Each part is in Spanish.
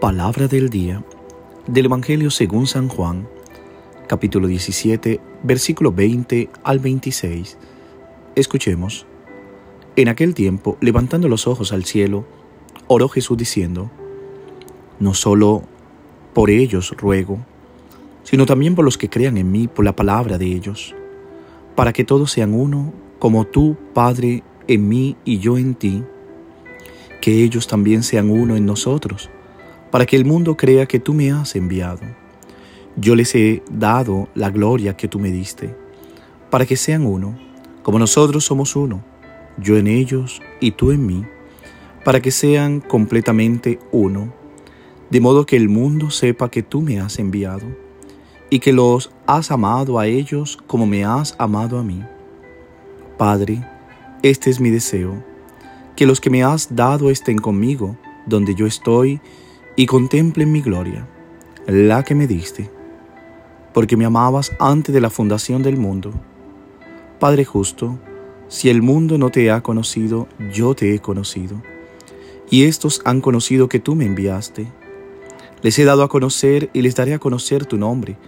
Palabra del día del Evangelio según San Juan, capítulo 17, versículo 20 al 26. Escuchemos. En aquel tiempo, levantando los ojos al cielo, oró Jesús diciendo, No solo por ellos ruego, sino también por los que crean en mí por la palabra de ellos, para que todos sean uno, como tú, Padre, en mí y yo en ti, que ellos también sean uno en nosotros para que el mundo crea que tú me has enviado. Yo les he dado la gloria que tú me diste, para que sean uno, como nosotros somos uno, yo en ellos y tú en mí, para que sean completamente uno, de modo que el mundo sepa que tú me has enviado, y que los has amado a ellos como me has amado a mí. Padre, este es mi deseo, que los que me has dado estén conmigo, donde yo estoy, y contemplen mi gloria, la que me diste, porque me amabas antes de la fundación del mundo. Padre justo, si el mundo no te ha conocido, yo te he conocido, y estos han conocido que tú me enviaste. Les he dado a conocer y les daré a conocer tu nombre,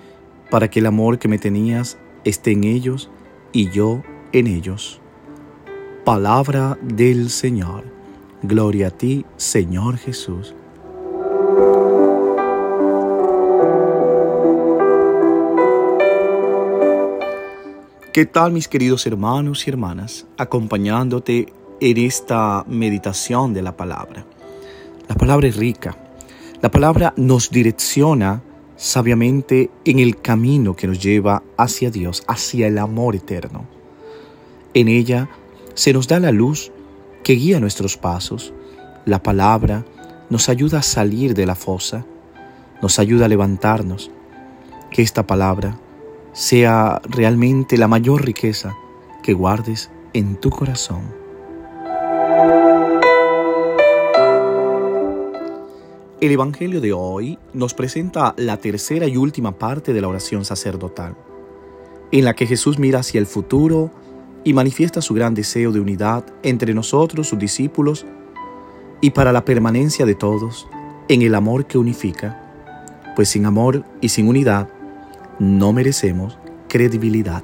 para que el amor que me tenías esté en ellos y yo en ellos. Palabra del Señor. Gloria a ti, Señor Jesús. ¿Qué tal mis queridos hermanos y hermanas? Acompañándote en esta meditación de la palabra. La palabra es rica. La palabra nos direcciona sabiamente en el camino que nos lleva hacia Dios, hacia el amor eterno. En ella se nos da la luz que guía nuestros pasos. La palabra nos ayuda a salir de la fosa, nos ayuda a levantarnos. Que esta palabra sea realmente la mayor riqueza que guardes en tu corazón. El Evangelio de hoy nos presenta la tercera y última parte de la oración sacerdotal, en la que Jesús mira hacia el futuro y manifiesta su gran deseo de unidad entre nosotros, sus discípulos, y para la permanencia de todos en el amor que unifica, pues sin amor y sin unidad no merecemos credibilidad.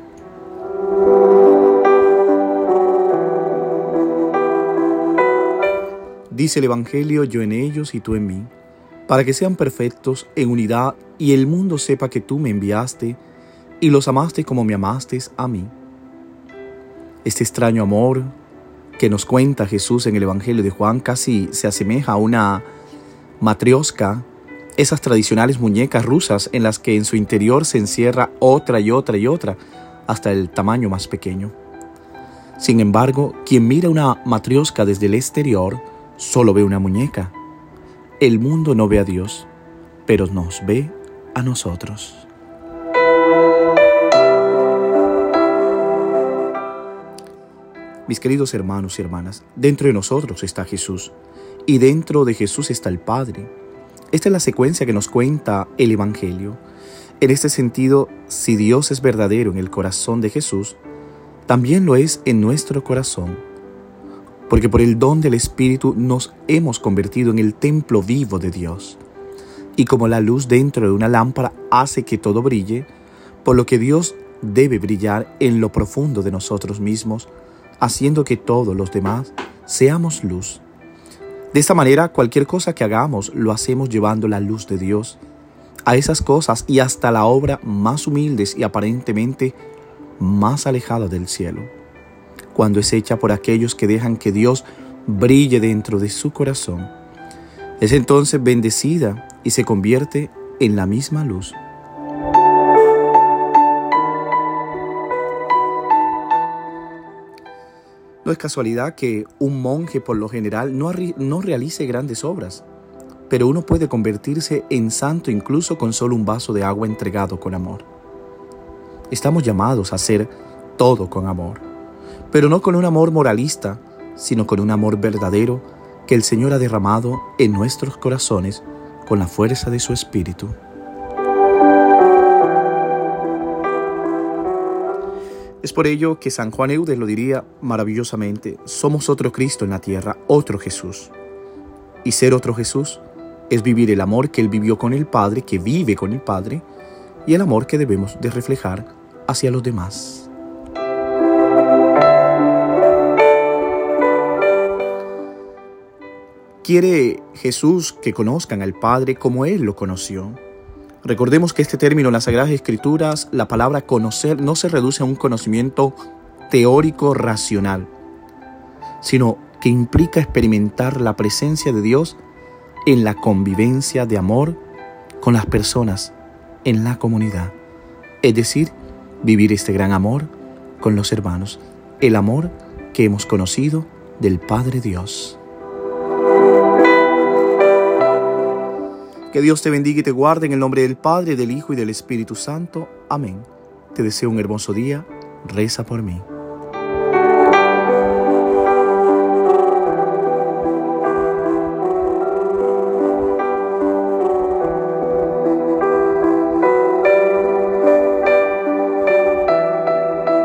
Dice el Evangelio, yo en ellos y tú en mí, para que sean perfectos en unidad y el mundo sepa que tú me enviaste y los amaste como me amaste a mí. Este extraño amor que nos cuenta Jesús en el Evangelio de Juan casi se asemeja a una matriosca esas tradicionales muñecas rusas en las que en su interior se encierra otra y otra y otra, hasta el tamaño más pequeño. Sin embargo, quien mira una matriosca desde el exterior solo ve una muñeca. El mundo no ve a Dios, pero nos ve a nosotros. Mis queridos hermanos y hermanas, dentro de nosotros está Jesús y dentro de Jesús está el Padre esta es la secuencia que nos cuenta el Evangelio. En este sentido, si Dios es verdadero en el corazón de Jesús, también lo es en nuestro corazón. Porque por el don del Espíritu nos hemos convertido en el templo vivo de Dios. Y como la luz dentro de una lámpara hace que todo brille, por lo que Dios debe brillar en lo profundo de nosotros mismos, haciendo que todos los demás seamos luz. De esta manera, cualquier cosa que hagamos lo hacemos llevando la luz de Dios a esas cosas y hasta la obra más humildes y aparentemente más alejada del cielo, cuando es hecha por aquellos que dejan que Dios brille dentro de su corazón. Es entonces bendecida y se convierte en la misma luz. No es casualidad que un monje por lo general no, no realice grandes obras, pero uno puede convertirse en santo incluso con solo un vaso de agua entregado con amor. Estamos llamados a hacer todo con amor, pero no con un amor moralista, sino con un amor verdadero que el Señor ha derramado en nuestros corazones con la fuerza de su Espíritu. Es por ello que San Juan Eudes lo diría maravillosamente, somos otro Cristo en la tierra, otro Jesús. Y ser otro Jesús Es vivir el amor que Él vivió con el Padre, que vive con el Padre, y el amor que debemos de reflejar hacia los demás. Quiere Jesús que conozcan al Padre como Él lo conoció. Recordemos que este término en las Sagradas Escrituras, la palabra conocer, no se reduce a un conocimiento teórico racional, sino que implica experimentar la presencia de Dios en la convivencia de amor con las personas, en la comunidad. Es decir, vivir este gran amor con los hermanos, el amor que hemos conocido del Padre Dios. Que Dios te bendiga y te guarde en el nombre del Padre, del Hijo y del Espíritu Santo. Amén. Te deseo un hermoso día. Reza por mí.